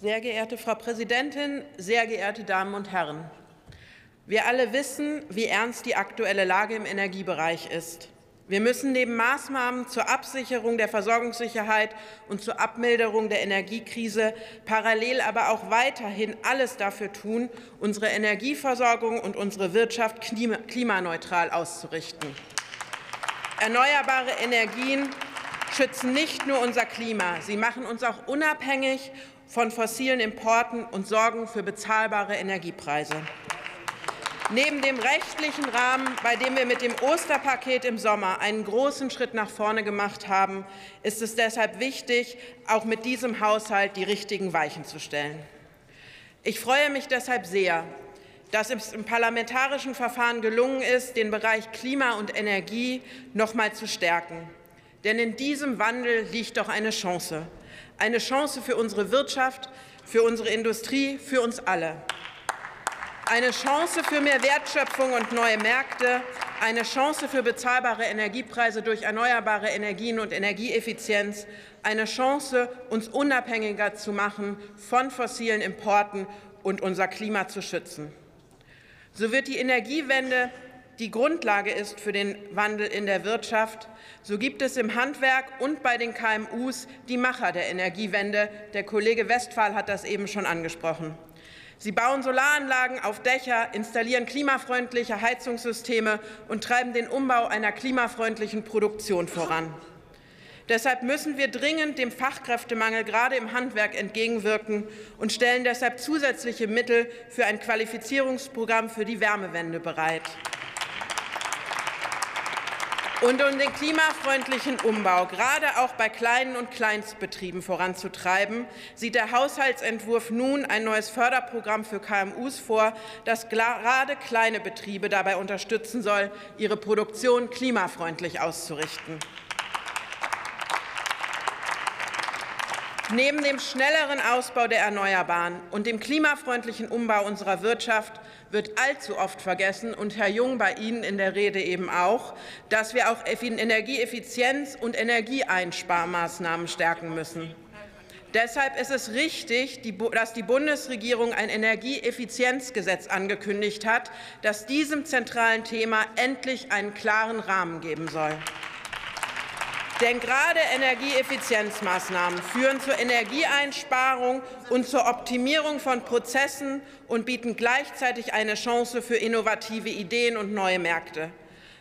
Sehr geehrte Frau Präsidentin, sehr geehrte Damen und Herren! Wir alle wissen, wie ernst die aktuelle Lage im Energiebereich ist. Wir müssen neben Maßnahmen zur Absicherung der Versorgungssicherheit und zur Abmilderung der Energiekrise parallel aber auch weiterhin alles dafür tun, unsere Energieversorgung und unsere Wirtschaft klimaneutral auszurichten. Erneuerbare Energien schützen nicht nur unser Klima, sie machen uns auch unabhängig von fossilen Importen und sorgen für bezahlbare Energiepreise. Neben dem rechtlichen Rahmen, bei dem wir mit dem Osterpaket im Sommer einen großen Schritt nach vorne gemacht haben, ist es deshalb wichtig, auch mit diesem Haushalt die richtigen Weichen zu stellen. Ich freue mich deshalb sehr, dass es im parlamentarischen Verfahren gelungen ist, den Bereich Klima und Energie noch einmal zu stärken. Denn in diesem Wandel liegt doch eine Chance eine Chance für unsere Wirtschaft, für unsere Industrie, für uns alle. Eine Chance für mehr Wertschöpfung und neue Märkte, eine Chance für bezahlbare Energiepreise durch erneuerbare Energien und Energieeffizienz, eine Chance, uns unabhängiger zu machen von fossilen Importen und unser Klima zu schützen. So wird die Energiewende die Grundlage ist für den Wandel in der Wirtschaft, so gibt es im Handwerk und bei den KMUs die Macher der Energiewende. Der Kollege Westphal hat das eben schon angesprochen. Sie bauen Solaranlagen auf Dächer, installieren klimafreundliche Heizungssysteme und treiben den Umbau einer klimafreundlichen Produktion voran. Deshalb müssen wir dringend dem Fachkräftemangel gerade im Handwerk entgegenwirken und stellen deshalb zusätzliche Mittel für ein Qualifizierungsprogramm für die Wärmewende bereit. Und um den klimafreundlichen Umbau gerade auch bei kleinen und Kleinstbetrieben voranzutreiben, sieht der Haushaltsentwurf nun ein neues Förderprogramm für KMUs vor, das gerade kleine Betriebe dabei unterstützen soll, ihre Produktion klimafreundlich auszurichten. Neben dem schnelleren Ausbau der Erneuerbaren und dem klimafreundlichen Umbau unserer Wirtschaft wird allzu oft vergessen, und Herr Jung bei Ihnen in der Rede eben auch, dass wir auch Energieeffizienz und Energieeinsparmaßnahmen stärken müssen. Deshalb ist es richtig, dass die Bundesregierung ein Energieeffizienzgesetz angekündigt hat, das diesem zentralen Thema endlich einen klaren Rahmen geben soll. Denn gerade Energieeffizienzmaßnahmen führen zur Energieeinsparung und zur Optimierung von Prozessen und bieten gleichzeitig eine Chance für innovative Ideen und neue Märkte.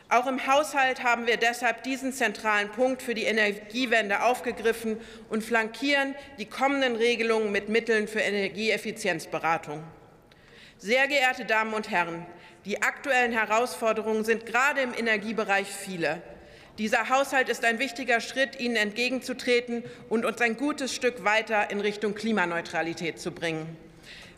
Auch im Haushalt haben wir deshalb diesen zentralen Punkt für die Energiewende aufgegriffen und flankieren die kommenden Regelungen mit Mitteln für Energieeffizienzberatung. Sehr geehrte Damen und Herren, die aktuellen Herausforderungen sind gerade im Energiebereich viele. Dieser Haushalt ist ein wichtiger Schritt, ihnen entgegenzutreten und uns ein gutes Stück weiter in Richtung Klimaneutralität zu bringen.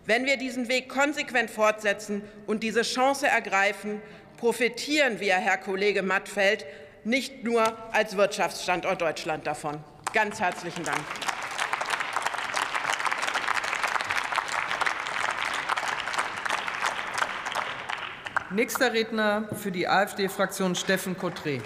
Wenn wir diesen Weg konsequent fortsetzen und diese Chance ergreifen, profitieren wir, Herr Kollege Mattfeld, nicht nur als Wirtschaftsstandort Deutschland davon. Ganz herzlichen Dank. Nächster Redner für die AfD-Fraktion Steffen Kottré.